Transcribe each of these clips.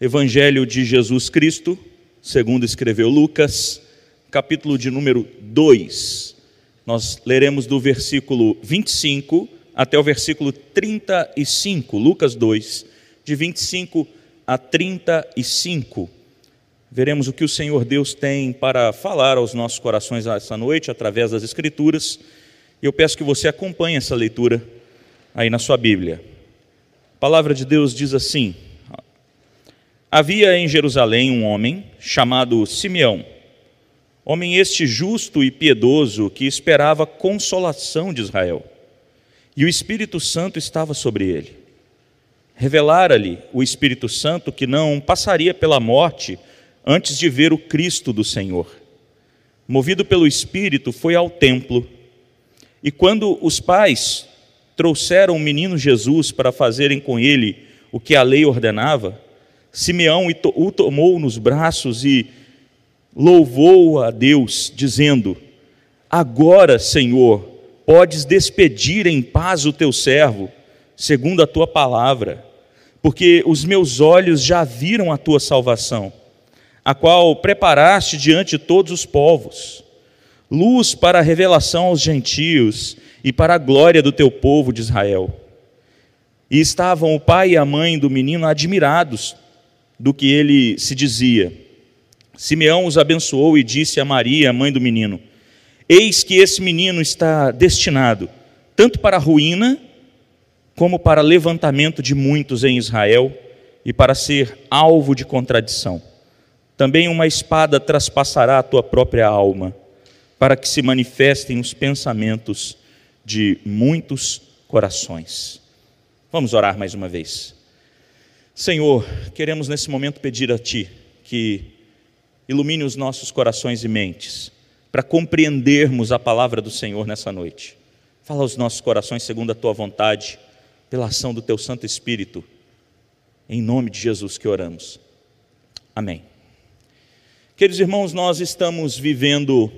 Evangelho de Jesus Cristo, segundo escreveu Lucas, capítulo de número 2. Nós leremos do versículo 25 até o versículo 35, Lucas 2, de 25 a 35. Veremos o que o Senhor Deus tem para falar aos nossos corações essa noite através das Escrituras. E eu peço que você acompanhe essa leitura aí na sua Bíblia. A palavra de Deus diz assim: Havia em Jerusalém um homem chamado Simeão, homem este justo e piedoso que esperava consolação de Israel. E o Espírito Santo estava sobre ele. Revelara-lhe o Espírito Santo que não passaria pela morte antes de ver o Cristo do Senhor. Movido pelo Espírito, foi ao templo. E quando os pais trouxeram o menino Jesus para fazerem com ele o que a lei ordenava, Simeão o tomou nos braços e louvou a Deus, dizendo: Agora, Senhor, podes despedir em paz o teu servo, segundo a tua palavra, porque os meus olhos já viram a tua salvação a qual preparaste diante de todos os povos, luz para a revelação aos gentios e para a glória do teu povo de Israel. E estavam o pai e a mãe do menino admirados do que ele se dizia. Simeão os abençoou e disse a Maria, mãe do menino: Eis que esse menino está destinado tanto para a ruína, como para levantamento de muitos em Israel e para ser alvo de contradição também uma espada traspassará a tua própria alma, para que se manifestem os pensamentos de muitos corações. Vamos orar mais uma vez. Senhor, queremos nesse momento pedir a Ti que ilumine os nossos corações e mentes, para compreendermos a palavra do Senhor nessa noite. Fala aos nossos corações segundo a Tua vontade, pela ação do Teu Santo Espírito. Em nome de Jesus que oramos. Amém. Queridos irmãos, nós estamos vivendo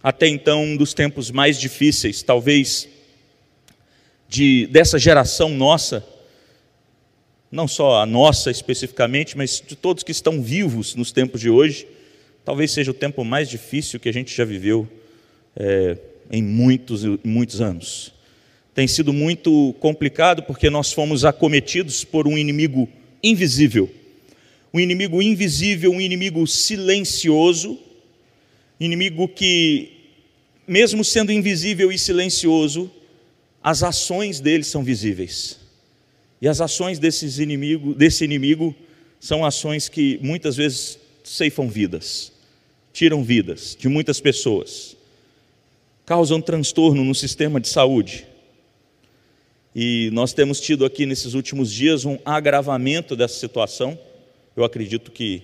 até então um dos tempos mais difíceis, talvez, de, dessa geração nossa, não só a nossa especificamente, mas de todos que estão vivos nos tempos de hoje. Talvez seja o tempo mais difícil que a gente já viveu é, em muitos, muitos anos. Tem sido muito complicado porque nós fomos acometidos por um inimigo invisível um inimigo invisível, um inimigo silencioso, inimigo que, mesmo sendo invisível e silencioso, as ações dele são visíveis. E as ações desses inimigo, desse inimigo são ações que muitas vezes ceifam vidas, tiram vidas de muitas pessoas, causam transtorno no sistema de saúde. E nós temos tido aqui nesses últimos dias um agravamento dessa situação eu acredito que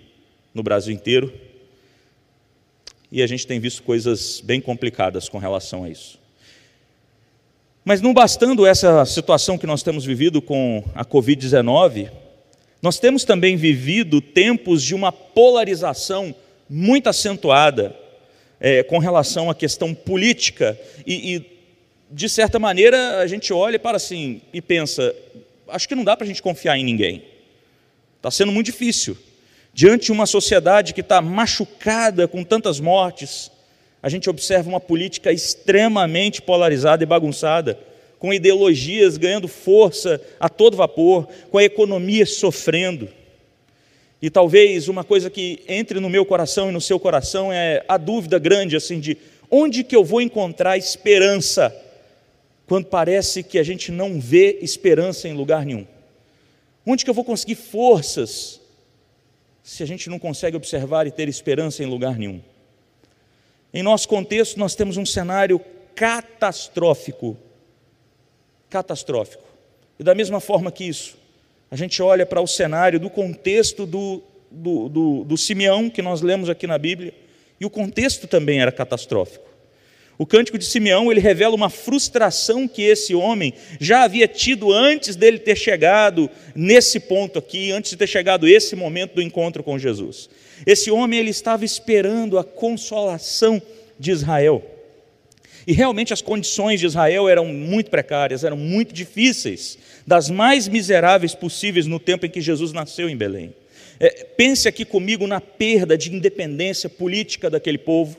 no Brasil inteiro. E a gente tem visto coisas bem complicadas com relação a isso. Mas não bastando essa situação que nós temos vivido com a Covid-19, nós temos também vivido tempos de uma polarização muito acentuada é, com relação à questão política e, e, de certa maneira, a gente olha para assim e pensa: acho que não dá para a gente confiar em ninguém. Está sendo muito difícil. Diante de uma sociedade que está machucada com tantas mortes, a gente observa uma política extremamente polarizada e bagunçada, com ideologias ganhando força a todo vapor, com a economia sofrendo. E talvez uma coisa que entre no meu coração e no seu coração é a dúvida grande assim de onde que eu vou encontrar esperança quando parece que a gente não vê esperança em lugar nenhum. Onde que eu vou conseguir forças se a gente não consegue observar e ter esperança em lugar nenhum? Em nosso contexto, nós temos um cenário catastrófico. Catastrófico. E da mesma forma que isso, a gente olha para o cenário do contexto do, do, do, do Simeão, que nós lemos aqui na Bíblia, e o contexto também era catastrófico. O cântico de Simeão, ele revela uma frustração que esse homem já havia tido antes dele ter chegado nesse ponto aqui, antes de ter chegado esse momento do encontro com Jesus. Esse homem ele estava esperando a consolação de Israel. E realmente as condições de Israel eram muito precárias, eram muito difíceis, das mais miseráveis possíveis no tempo em que Jesus nasceu em Belém. É, pense aqui comigo na perda de independência política daquele povo,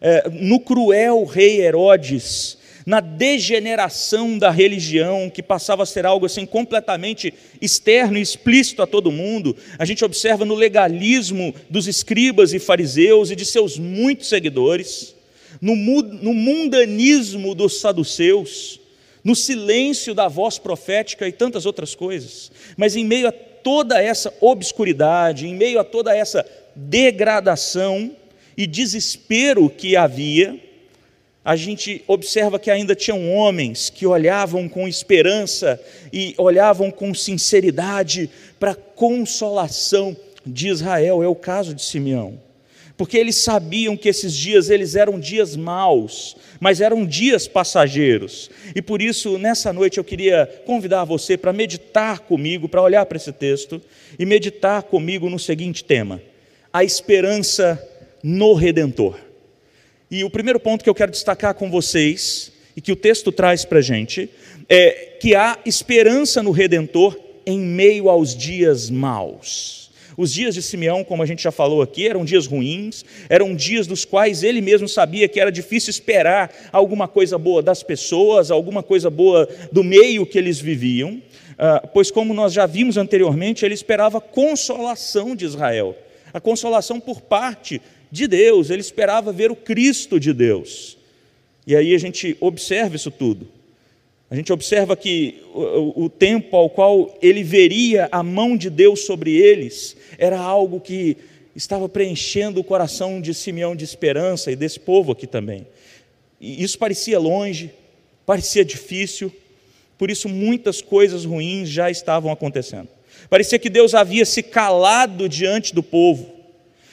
é, no cruel rei Herodes, na degeneração da religião, que passava a ser algo assim completamente externo e explícito a todo mundo. A gente observa no legalismo dos escribas e fariseus e de seus muitos seguidores, no, no mundanismo dos saduceus, no silêncio da voz profética e tantas outras coisas. Mas em meio a toda essa obscuridade, em meio a toda essa degradação e desespero que havia, a gente observa que ainda tinham homens que olhavam com esperança e olhavam com sinceridade para a consolação de Israel. É o caso de Simeão. Porque eles sabiam que esses dias eles eram dias maus, mas eram dias passageiros. E por isso, nessa noite eu queria convidar você para meditar comigo, para olhar para esse texto e meditar comigo no seguinte tema: a esperança no redentor. E o primeiro ponto que eu quero destacar com vocês, e que o texto traz para a gente, é que há esperança no Redentor em meio aos dias maus. Os dias de Simeão, como a gente já falou aqui, eram dias ruins, eram dias dos quais ele mesmo sabia que era difícil esperar alguma coisa boa das pessoas, alguma coisa boa do meio que eles viviam, ah, pois, como nós já vimos anteriormente, ele esperava consolação de Israel, a consolação por parte de Deus, ele esperava ver o Cristo de Deus. E aí a gente observa isso tudo. A gente observa que o, tempo ao qual ele veria a mão de Deus sobre eles era algo que estava preenchendo o coração de Simeão de esperança e desse povo aqui também. E isso parecia longe, parecia difícil, por isso muitas coisas ruins já estavam acontecendo. Parecia que Deus havia se calado diante do povo.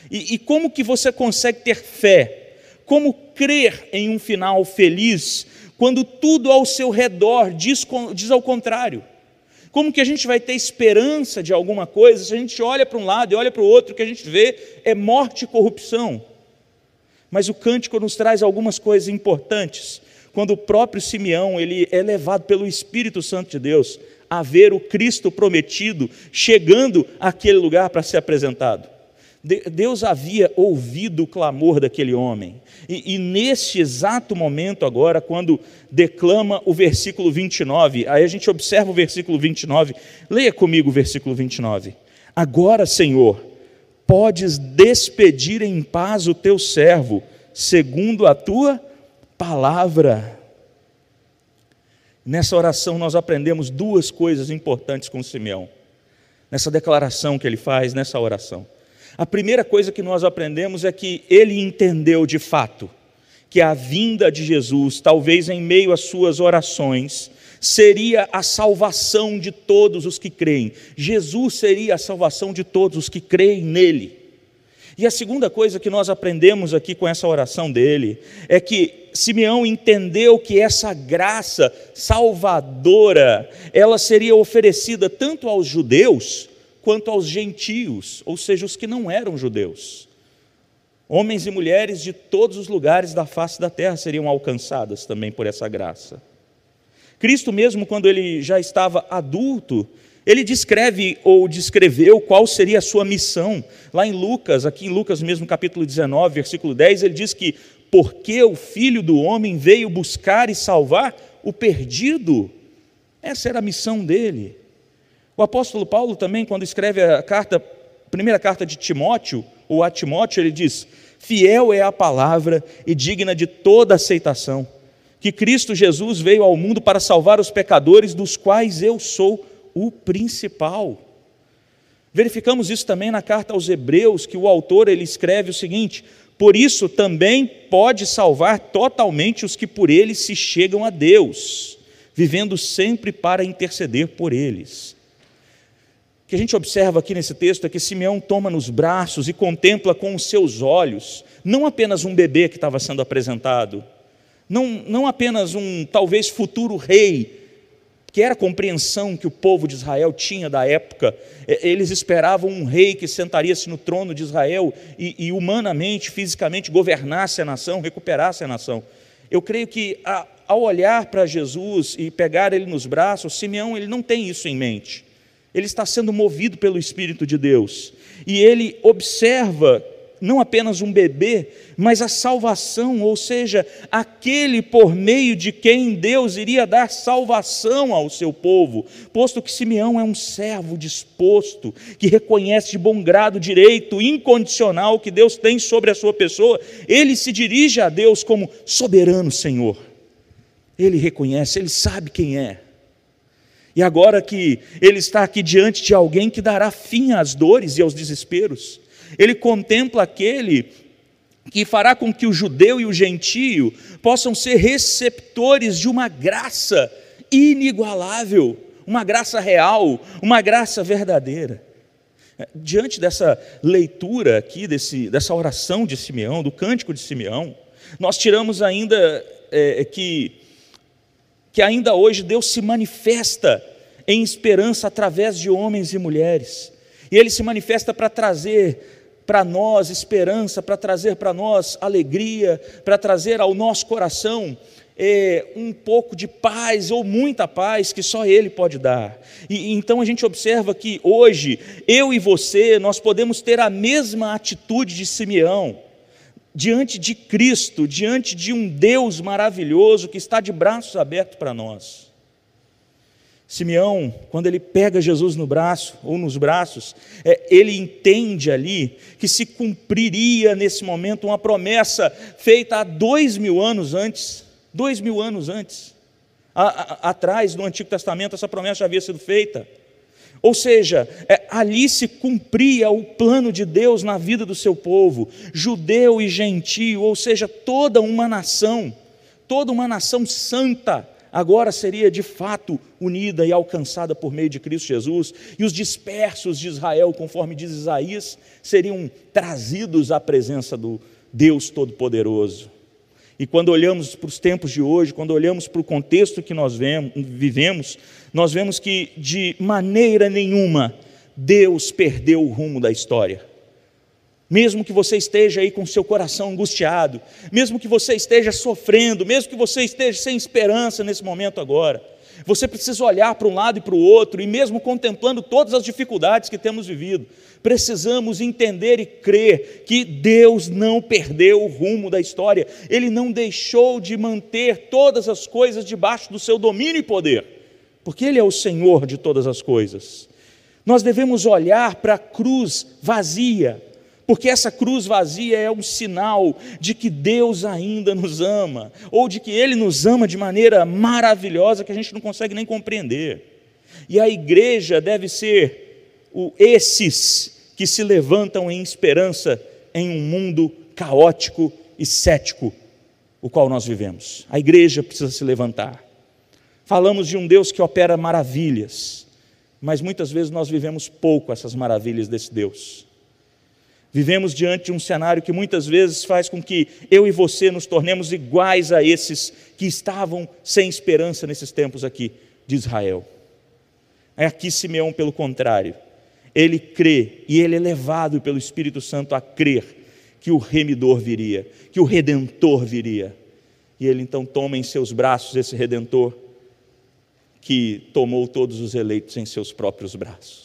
E, e como que você consegue ter fé? Como crer em um final feliz quando tudo ao seu redor diz, diz ao contrário? Como que a gente vai ter esperança de alguma coisa se a gente olha para um lado e olha para o outro, o que a gente vê é morte e corrupção? Mas o cântico nos traz algumas coisas importantes. Quando o próprio Simeão ele é levado pelo Espírito Santo de Deus a ver o Cristo prometido chegando àquele lugar para ser apresentado. Deus havia ouvido o clamor daquele homem. E, e, nesse exato momento, agora, quando declama o versículo 29, aí a gente observa o versículo 29. Leia comigo o versículo 29. Agora, Senhor, podes despedir em paz o teu servo, segundo a tua palavra. Nessa oração, nós aprendemos duas coisas importantes com Simeão. Nessa declaração que ele faz, nessa oração. A primeira coisa que nós aprendemos é que ele entendeu de fato que a vinda de Jesus, talvez em meio às suas orações, seria a salvação de todos os que creem. Jesus seria a salvação de todos os que creem nele. E a segunda coisa que nós aprendemos aqui com essa oração dele é que Simeão entendeu que essa graça salvadora, ela seria oferecida tanto aos judeus quanto aos gentios, ou seja, os que não eram judeus. Homens e mulheres de todos os lugares da face da terra seriam alcançadas também por essa graça. Cristo, mesmo quando ele já estava adulto, ele descreve ou descreveu qual seria a sua missão. Lá em Lucas, aqui em Lucas mesmo, capítulo 19, versículo 10, ele diz que porque o filho do homem veio buscar e salvar o perdido. Essa era a missão dele. O apóstolo Paulo também, quando escreve a carta, a primeira carta de Timóteo, ou a Timóteo, ele diz: Fiel é a palavra e digna de toda aceitação, que Cristo Jesus veio ao mundo para salvar os pecadores, dos quais eu sou o principal. Verificamos isso também na carta aos Hebreus, que o autor ele escreve o seguinte: Por isso também pode salvar totalmente os que por ele se chegam a Deus, vivendo sempre para interceder por eles que a gente observa aqui nesse texto é que Simeão toma nos braços e contempla com os seus olhos, não apenas um bebê que estava sendo apresentado, não, não apenas um talvez futuro rei, que era a compreensão que o povo de Israel tinha da época, eles esperavam um rei que sentaria-se no trono de Israel e, e, humanamente, fisicamente governasse a nação, recuperasse a nação. Eu creio que a, ao olhar para Jesus e pegar ele nos braços, Simeão ele não tem isso em mente ele está sendo movido pelo Espírito de Deus. e ele observa não apenas um bebê, mas a salvação, ou seja, aquele por meio de quem Deus iria dar salvação ao seu povo, posto que Simeão é um servo disposto, que reconhece de bom grado o direito incondicional que Deus tem sobre a sua pessoa, ele se dirige a Deus como soberano Senhor. Ele reconhece, ele sabe quem é. E agora que ele está aqui diante de alguém que dará fim às dores e aos desesperos, ele contempla aquele que fará com que o judeu e o gentio possam ser receptores de uma graça inigualável, uma graça real, uma graça verdadeira. Diante dessa leitura aqui, desse, dessa oração de Simeão, do cântico de Simeão, nós tiramos ainda é, que, que ainda hoje Deus se manifesta em esperança através de homens e mulheres, e Ele se manifesta para trazer para nós esperança, para trazer para nós alegria, para trazer ao nosso coração é, um pouco de paz ou muita paz que só Ele pode dar. E então a gente observa que hoje eu e você nós podemos ter a mesma atitude de Simeão diante de Cristo, diante de um Deus maravilhoso que está de braços abertos para nós. Simeão, quando ele pega Jesus no braço ou nos braços, é, ele entende ali que se cumpriria nesse momento uma promessa feita há dois mil anos antes, dois mil anos antes, a, a, atrás no Antigo Testamento essa promessa já havia sido feita. Ou seja, é, ali se cumpria o plano de Deus na vida do seu povo, judeu e gentio, ou seja, toda uma nação, toda uma nação santa agora seria de fato unida e alcançada por meio de Cristo Jesus, e os dispersos de Israel, conforme diz Isaías, seriam trazidos à presença do Deus Todo-Poderoso. E quando olhamos para os tempos de hoje, quando olhamos para o contexto que nós vivemos, nós vemos que de maneira nenhuma Deus perdeu o rumo da história. Mesmo que você esteja aí com seu coração angustiado, mesmo que você esteja sofrendo, mesmo que você esteja sem esperança nesse momento agora, você precisa olhar para um lado e para o outro, e mesmo contemplando todas as dificuldades que temos vivido, precisamos entender e crer que Deus não perdeu o rumo da história, Ele não deixou de manter todas as coisas debaixo do seu domínio e poder, porque Ele é o Senhor de todas as coisas. Nós devemos olhar para a cruz vazia, porque essa cruz vazia é um sinal de que Deus ainda nos ama, ou de que Ele nos ama de maneira maravilhosa que a gente não consegue nem compreender. E a igreja deve ser o, esses que se levantam em esperança em um mundo caótico e cético, o qual nós vivemos. A igreja precisa se levantar. Falamos de um Deus que opera maravilhas, mas muitas vezes nós vivemos pouco essas maravilhas desse Deus. Vivemos diante de um cenário que muitas vezes faz com que eu e você nos tornemos iguais a esses que estavam sem esperança nesses tempos aqui de Israel. É aqui Simeão, pelo contrário, ele crê e ele é levado pelo Espírito Santo a crer que o remidor viria, que o redentor viria. E ele então toma em seus braços esse redentor que tomou todos os eleitos em seus próprios braços.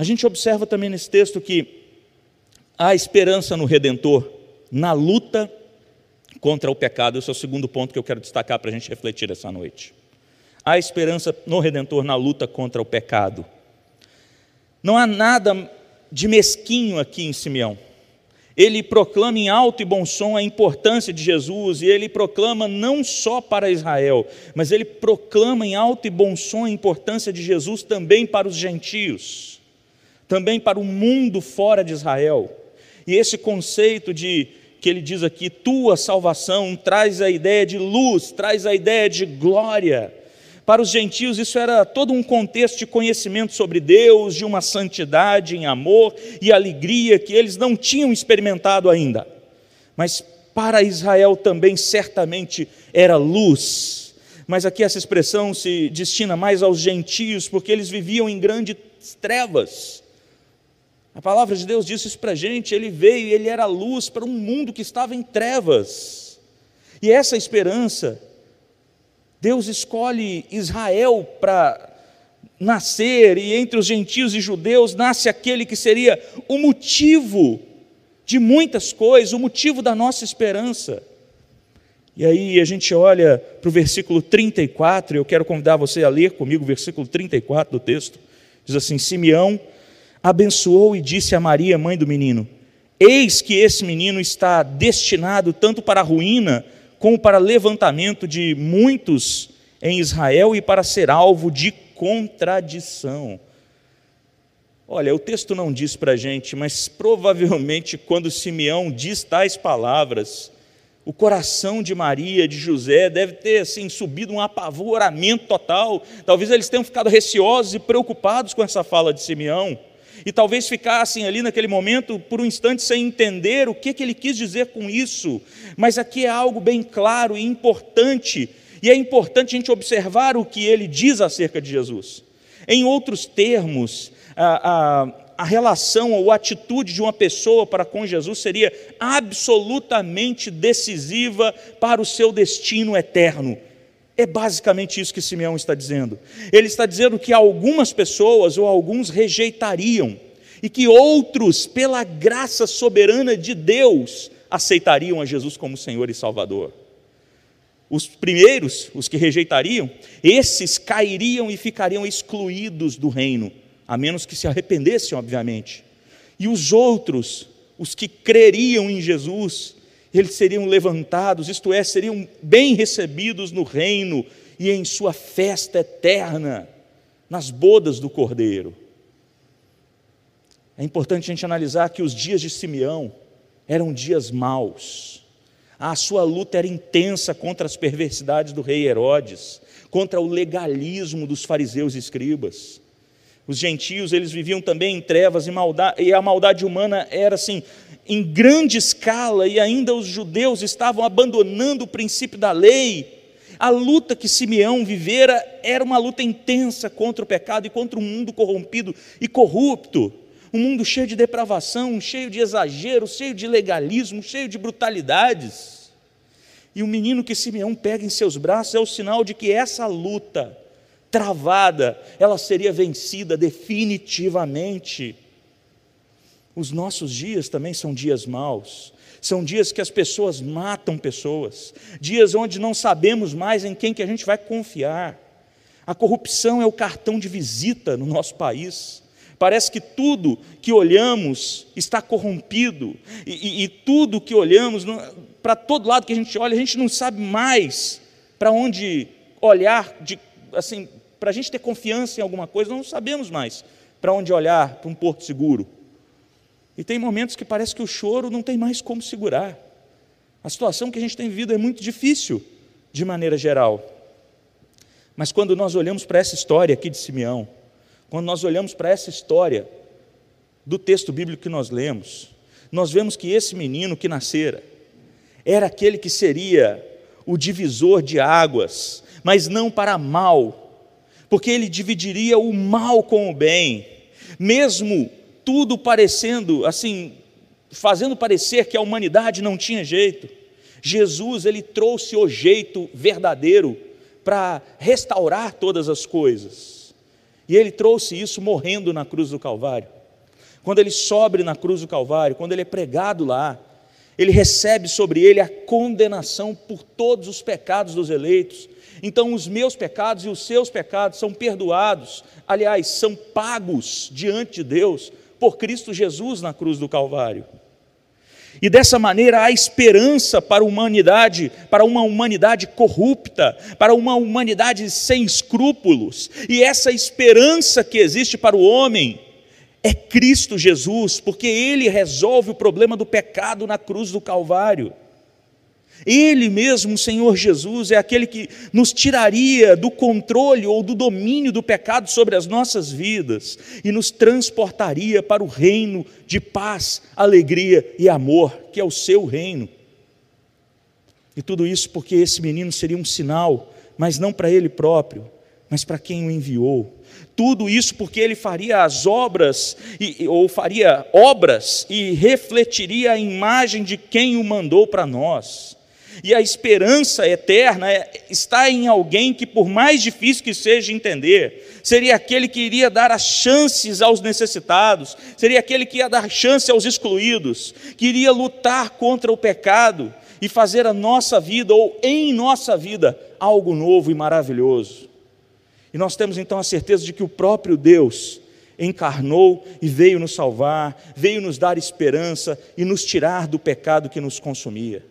A gente observa também nesse texto que há esperança no Redentor na luta contra o pecado. Esse é o segundo ponto que eu quero destacar para a gente refletir essa noite. Há esperança no Redentor na luta contra o pecado. Não há nada de mesquinho aqui em Simeão. Ele proclama em alto e bom som a importância de Jesus, e ele proclama não só para Israel, mas ele proclama em alto e bom som a importância de Jesus também para os gentios também para o mundo fora de Israel. E esse conceito de que ele diz aqui, tua salvação, traz a ideia de luz, traz a ideia de glória. Para os gentios, isso era todo um contexto de conhecimento sobre Deus, de uma santidade em amor e alegria que eles não tinham experimentado ainda. Mas para Israel também certamente era luz. Mas aqui essa expressão se destina mais aos gentios, porque eles viviam em grandes trevas. A palavra de Deus disse isso para a gente. Ele veio e ele era luz para um mundo que estava em trevas. E essa esperança, Deus escolhe Israel para nascer, e entre os gentios e judeus nasce aquele que seria o motivo de muitas coisas, o motivo da nossa esperança. E aí a gente olha para o versículo 34, eu quero convidar você a ler comigo o versículo 34 do texto. Diz assim: Simeão abençoou e disse a Maria, mãe do menino: Eis que esse menino está destinado tanto para a ruína, como para levantamento de muitos em Israel e para ser alvo de contradição. Olha, o texto não diz para a gente, mas provavelmente quando Simeão diz tais palavras, o coração de Maria, de José, deve ter assim, subido um apavoramento total. Talvez eles tenham ficado receosos e preocupados com essa fala de Simeão e talvez ficassem ali naquele momento por um instante sem entender o que, que ele quis dizer com isso, mas aqui é algo bem claro e importante, e é importante a gente observar o que ele diz acerca de Jesus. Em outros termos, a, a, a relação ou a atitude de uma pessoa para com Jesus seria absolutamente decisiva para o seu destino eterno. É basicamente isso que Simeão está dizendo. Ele está dizendo que algumas pessoas ou alguns rejeitariam e que outros, pela graça soberana de Deus, aceitariam a Jesus como Senhor e Salvador. Os primeiros, os que rejeitariam, esses cairiam e ficariam excluídos do reino, a menos que se arrependessem, obviamente. E os outros, os que creriam em Jesus, eles seriam levantados, isto é, seriam bem recebidos no reino e em sua festa eterna, nas bodas do Cordeiro. É importante a gente analisar que os dias de Simeão eram dias maus. A sua luta era intensa contra as perversidades do rei Herodes, contra o legalismo dos fariseus e escribas. Os gentios, eles viviam também em trevas e, maldade, e a maldade humana era assim, em grande escala, e ainda os judeus estavam abandonando o princípio da lei. A luta que Simeão vivera era uma luta intensa contra o pecado e contra um mundo corrompido e corrupto. Um mundo cheio de depravação, cheio de exageros, cheio de legalismo, cheio de brutalidades. E o menino que Simeão pega em seus braços é o sinal de que essa luta travada, ela seria vencida definitivamente. Os nossos dias também são dias maus, são dias que as pessoas matam pessoas, dias onde não sabemos mais em quem que a gente vai confiar. A corrupção é o cartão de visita no nosso país. Parece que tudo que olhamos está corrompido, e, e, e tudo que olhamos, para todo lado que a gente olha, a gente não sabe mais para onde olhar de, assim, para a gente ter confiança em alguma coisa, não sabemos mais para onde olhar para um porto seguro. E tem momentos que parece que o choro não tem mais como segurar. A situação que a gente tem vivido é muito difícil, de maneira geral. Mas quando nós olhamos para essa história aqui de Simeão, quando nós olhamos para essa história do texto bíblico que nós lemos, nós vemos que esse menino que nascera era aquele que seria o divisor de águas, mas não para mal, porque ele dividiria o mal com o bem, mesmo tudo parecendo assim, fazendo parecer que a humanidade não tinha jeito. Jesus ele trouxe o jeito verdadeiro para restaurar todas as coisas. E ele trouxe isso morrendo na cruz do Calvário. Quando ele sobe na cruz do Calvário, quando ele é pregado lá, ele recebe sobre ele a condenação por todos os pecados dos eleitos, então, os meus pecados e os seus pecados são perdoados, aliás, são pagos diante de Deus por Cristo Jesus na cruz do Calvário. E dessa maneira há esperança para a humanidade, para uma humanidade corrupta, para uma humanidade sem escrúpulos. E essa esperança que existe para o homem é Cristo Jesus, porque ele resolve o problema do pecado na cruz do Calvário. Ele mesmo, o Senhor Jesus, é aquele que nos tiraria do controle ou do domínio do pecado sobre as nossas vidas e nos transportaria para o reino de paz, alegria e amor, que é o seu reino. E tudo isso porque esse menino seria um sinal, mas não para ele próprio, mas para quem o enviou. Tudo isso porque ele faria as obras, ou faria obras, e refletiria a imagem de quem o mandou para nós. E a esperança eterna é, está em alguém que, por mais difícil que seja entender, seria aquele que iria dar as chances aos necessitados, seria aquele que ia dar chance aos excluídos, que iria lutar contra o pecado e fazer a nossa vida, ou em nossa vida, algo novo e maravilhoso. E nós temos então a certeza de que o próprio Deus encarnou e veio nos salvar, veio nos dar esperança e nos tirar do pecado que nos consumia.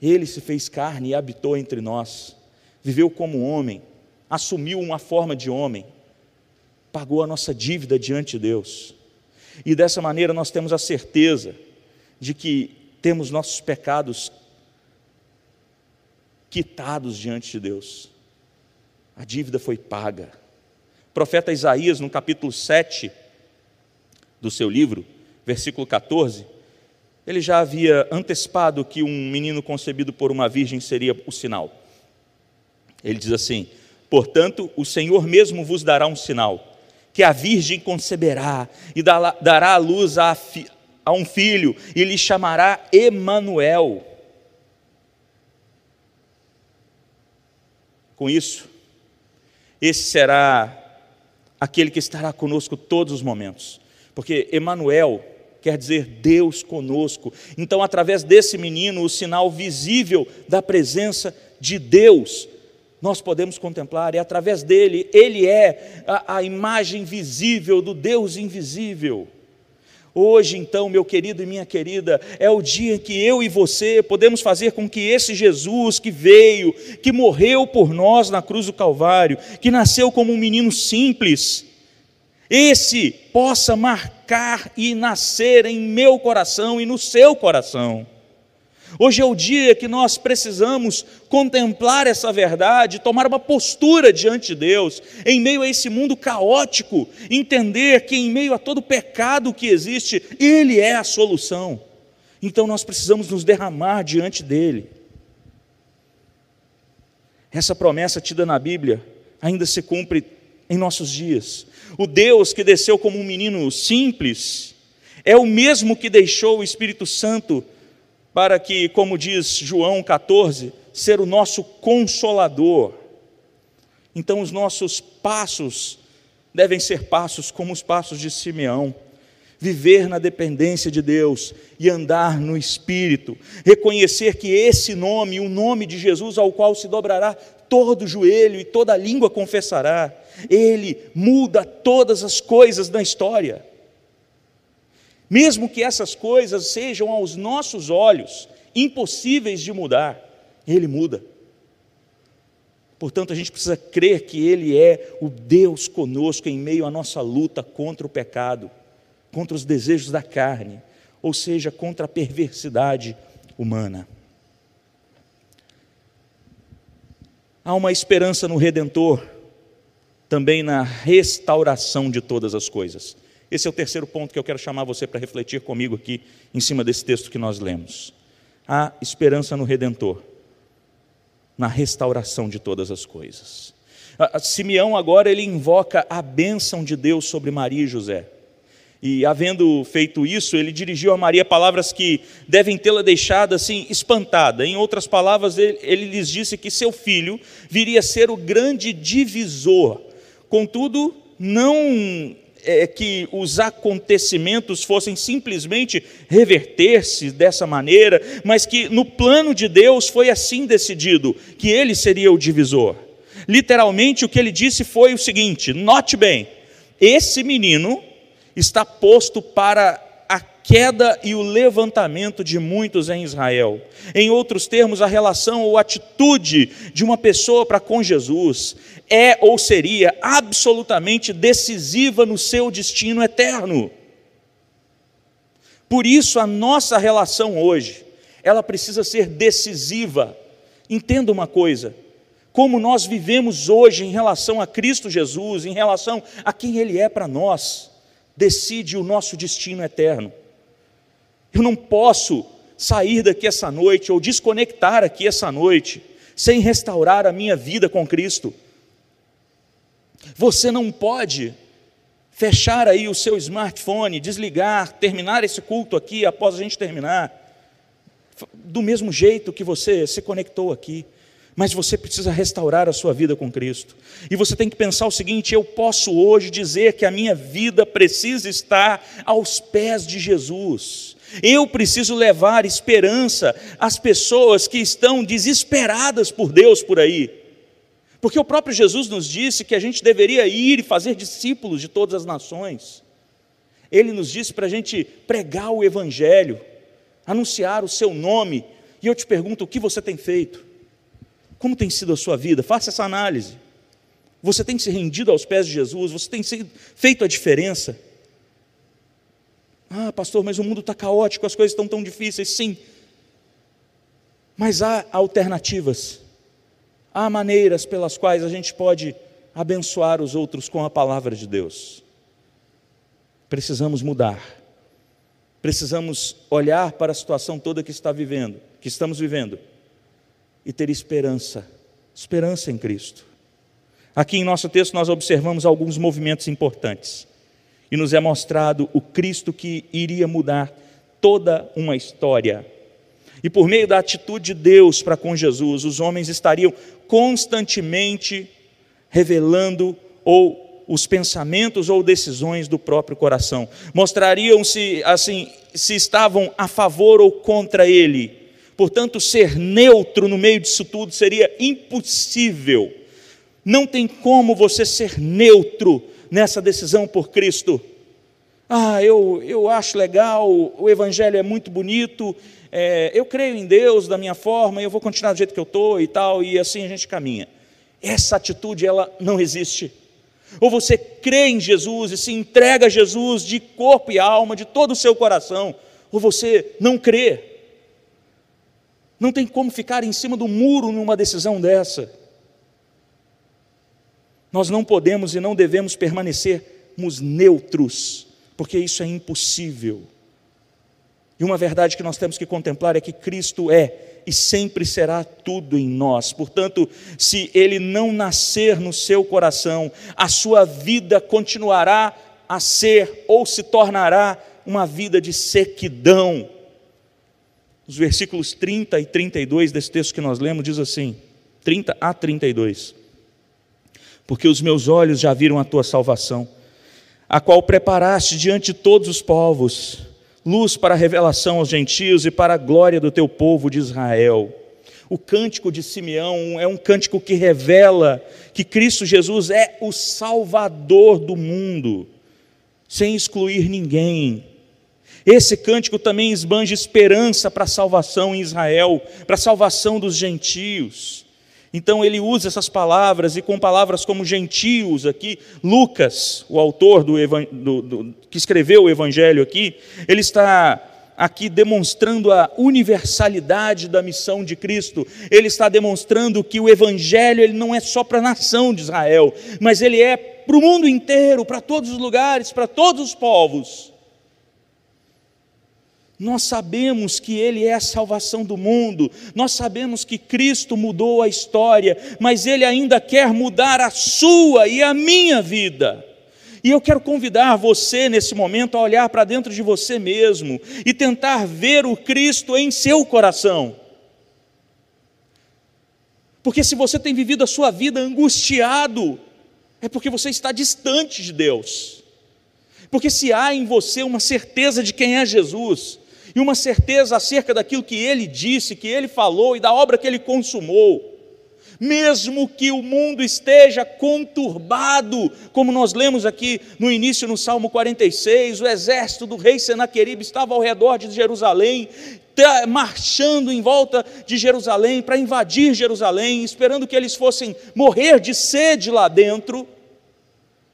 Ele se fez carne e habitou entre nós, viveu como homem, assumiu uma forma de homem, pagou a nossa dívida diante de Deus. E dessa maneira nós temos a certeza de que temos nossos pecados quitados diante de Deus. A dívida foi paga. O profeta Isaías, no capítulo 7 do seu livro, versículo 14, ele já havia antecipado que um menino concebido por uma virgem seria o sinal. Ele diz assim: Portanto, o Senhor mesmo vos dará um sinal, que a virgem conceberá e dará à luz a, a um filho, e lhe chamará Emanuel. Com isso, esse será aquele que estará conosco todos os momentos, porque Emanuel quer dizer Deus conosco. Então, através desse menino, o sinal visível da presença de Deus, nós podemos contemplar, e através dele, ele é a, a imagem visível do Deus invisível. Hoje, então, meu querido e minha querida, é o dia que eu e você podemos fazer com que esse Jesus que veio, que morreu por nós na cruz do Calvário, que nasceu como um menino simples, esse possa marcar e nascer em meu coração e no seu coração. Hoje é o dia que nós precisamos contemplar essa verdade, tomar uma postura diante de Deus, em meio a esse mundo caótico, entender que em meio a todo pecado que existe, Ele é a solução. Então nós precisamos nos derramar diante dEle. Essa promessa tida na Bíblia ainda se cumpre em nossos dias. O Deus que desceu como um menino simples é o mesmo que deixou o Espírito Santo para que, como diz João 14, ser o nosso consolador. Então, os nossos passos devem ser passos como os passos de Simeão. Viver na dependência de Deus e andar no Espírito, reconhecer que esse nome, o nome de Jesus, ao qual se dobrará todo joelho e toda língua confessará, ele muda todas as coisas da história. Mesmo que essas coisas sejam aos nossos olhos impossíveis de mudar, Ele muda. Portanto, a gente precisa crer que Ele é o Deus conosco em meio à nossa luta contra o pecado, contra os desejos da carne, ou seja, contra a perversidade humana. Há uma esperança no Redentor, também na restauração de todas as coisas. Esse é o terceiro ponto que eu quero chamar você para refletir comigo aqui, em cima desse texto que nós lemos. Há esperança no Redentor, na restauração de todas as coisas. Simeão agora ele invoca a bênção de Deus sobre Maria e José. E havendo feito isso, ele dirigiu a Maria palavras que devem tê-la deixado assim espantada. Em outras palavras, ele, ele lhes disse que seu filho viria a ser o grande divisor. Contudo, não é, que os acontecimentos fossem simplesmente reverter-se dessa maneira, mas que no plano de Deus foi assim decidido, que ele seria o divisor. Literalmente o que ele disse foi o seguinte: note bem, esse menino está posto para queda e o levantamento de muitos em Israel. Em outros termos, a relação ou atitude de uma pessoa para com Jesus é ou seria absolutamente decisiva no seu destino eterno. Por isso, a nossa relação hoje, ela precisa ser decisiva. Entenda uma coisa: como nós vivemos hoje em relação a Cristo Jesus, em relação a quem Ele é para nós, decide o nosso destino eterno. Eu não posso sair daqui essa noite ou desconectar aqui essa noite sem restaurar a minha vida com Cristo. Você não pode fechar aí o seu smartphone, desligar, terminar esse culto aqui após a gente terminar, do mesmo jeito que você se conectou aqui. Mas você precisa restaurar a sua vida com Cristo. E você tem que pensar o seguinte: eu posso hoje dizer que a minha vida precisa estar aos pés de Jesus. Eu preciso levar esperança às pessoas que estão desesperadas por Deus por aí. Porque o próprio Jesus nos disse que a gente deveria ir e fazer discípulos de todas as nações. Ele nos disse para a gente pregar o Evangelho, anunciar o seu nome. E eu te pergunto: o que você tem feito? Como tem sido a sua vida? Faça essa análise. Você tem se rendido aos pés de Jesus? Você tem feito a diferença? Ah, pastor, mas o mundo está caótico, as coisas estão tão difíceis. Sim. Mas há alternativas. Há maneiras pelas quais a gente pode abençoar os outros com a palavra de Deus. Precisamos mudar. Precisamos olhar para a situação toda que está vivendo, que estamos vivendo e ter esperança, esperança em Cristo. Aqui em nosso texto nós observamos alguns movimentos importantes e nos é mostrado o Cristo que iria mudar toda uma história. E por meio da atitude de Deus para com Jesus, os homens estariam constantemente revelando ou os pensamentos ou decisões do próprio coração. Mostrariam se assim se estavam a favor ou contra ele Portanto, ser neutro no meio disso tudo seria impossível. Não tem como você ser neutro nessa decisão por Cristo. Ah, eu, eu acho legal, o Evangelho é muito bonito, é, eu creio em Deus da minha forma, eu vou continuar do jeito que eu estou e tal, e assim a gente caminha. Essa atitude, ela não existe. Ou você crê em Jesus e se entrega a Jesus de corpo e alma, de todo o seu coração, ou você não crê. Não tem como ficar em cima do muro numa decisão dessa. Nós não podemos e não devemos permanecermos neutros, porque isso é impossível. E uma verdade que nós temos que contemplar é que Cristo é e sempre será tudo em nós. Portanto, se ele não nascer no seu coração, a sua vida continuará a ser ou se tornará uma vida de sequidão, os versículos 30 e 32 desse texto que nós lemos diz assim: 30 a 32. Porque os meus olhos já viram a tua salvação, a qual preparaste diante de todos os povos, luz para a revelação aos gentios e para a glória do teu povo de Israel. O cântico de Simeão é um cântico que revela que Cristo Jesus é o Salvador do mundo, sem excluir ninguém. Esse cântico também esbanja esperança para a salvação em Israel, para a salvação dos gentios. Então ele usa essas palavras, e com palavras como gentios aqui, Lucas, o autor do, do, do, que escreveu o evangelho aqui, ele está aqui demonstrando a universalidade da missão de Cristo. Ele está demonstrando que o evangelho ele não é só para a nação de Israel, mas ele é para o mundo inteiro, para todos os lugares, para todos os povos. Nós sabemos que Ele é a salvação do mundo, nós sabemos que Cristo mudou a história, mas Ele ainda quer mudar a sua e a minha vida. E eu quero convidar você nesse momento a olhar para dentro de você mesmo e tentar ver o Cristo em seu coração. Porque se você tem vivido a sua vida angustiado, é porque você está distante de Deus. Porque se há em você uma certeza de quem é Jesus, e uma certeza acerca daquilo que ele disse, que ele falou e da obra que ele consumou. Mesmo que o mundo esteja conturbado, como nós lemos aqui no início no Salmo 46, o exército do rei Senaqueribe estava ao redor de Jerusalém, marchando em volta de Jerusalém para invadir Jerusalém, esperando que eles fossem morrer de sede lá dentro.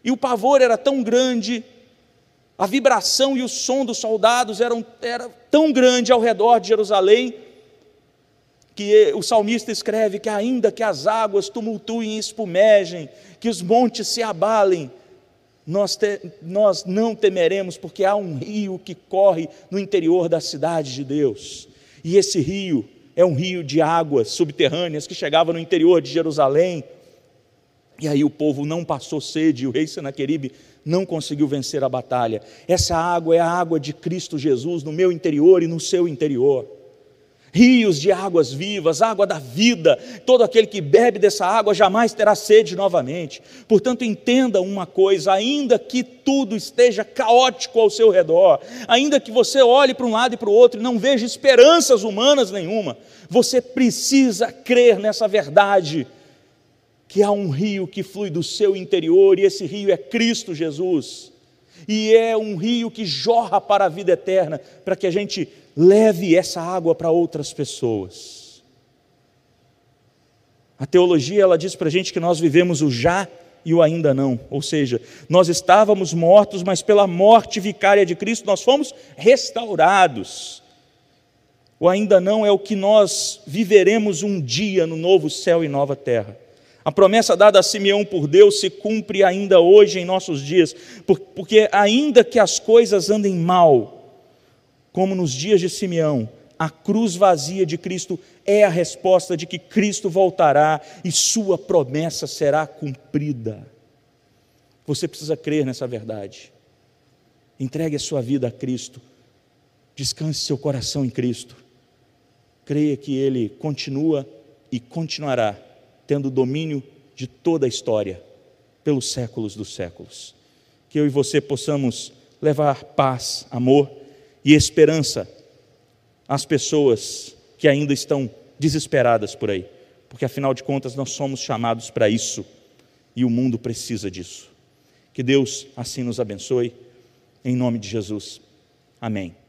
E o pavor era tão grande a vibração e o som dos soldados eram, era tão grande ao redor de Jerusalém que o salmista escreve que ainda que as águas tumultuem e espumejem, que os montes se abalem, nós, te, nós não temeremos, porque há um rio que corre no interior da cidade de Deus. E esse rio é um rio de águas subterrâneas que chegava no interior de Jerusalém. E aí o povo não passou sede, o rei Senaqueribe não conseguiu vencer a batalha. Essa água é a água de Cristo Jesus no meu interior e no seu interior. rios de águas vivas, água da vida. Todo aquele que bebe dessa água jamais terá sede novamente. Portanto, entenda uma coisa: ainda que tudo esteja caótico ao seu redor, ainda que você olhe para um lado e para o outro e não veja esperanças humanas nenhuma, você precisa crer nessa verdade. Que há um rio que flui do seu interior, e esse rio é Cristo Jesus, e é um rio que jorra para a vida eterna, para que a gente leve essa água para outras pessoas. A teologia ela diz para a gente que nós vivemos o já e o ainda não, ou seja, nós estávamos mortos, mas pela morte vicária de Cristo nós fomos restaurados. O ainda não é o que nós viveremos um dia no novo céu e nova terra. A promessa dada a Simeão por Deus se cumpre ainda hoje em nossos dias, porque ainda que as coisas andem mal, como nos dias de Simeão, a cruz vazia de Cristo é a resposta de que Cristo voltará e sua promessa será cumprida. Você precisa crer nessa verdade. Entregue a sua vida a Cristo. Descanse seu coração em Cristo. Creia que Ele continua e continuará tendo domínio de toda a história, pelos séculos dos séculos. Que eu e você possamos levar paz, amor e esperança às pessoas que ainda estão desesperadas por aí, porque afinal de contas nós somos chamados para isso e o mundo precisa disso. Que Deus assim nos abençoe, em nome de Jesus. Amém.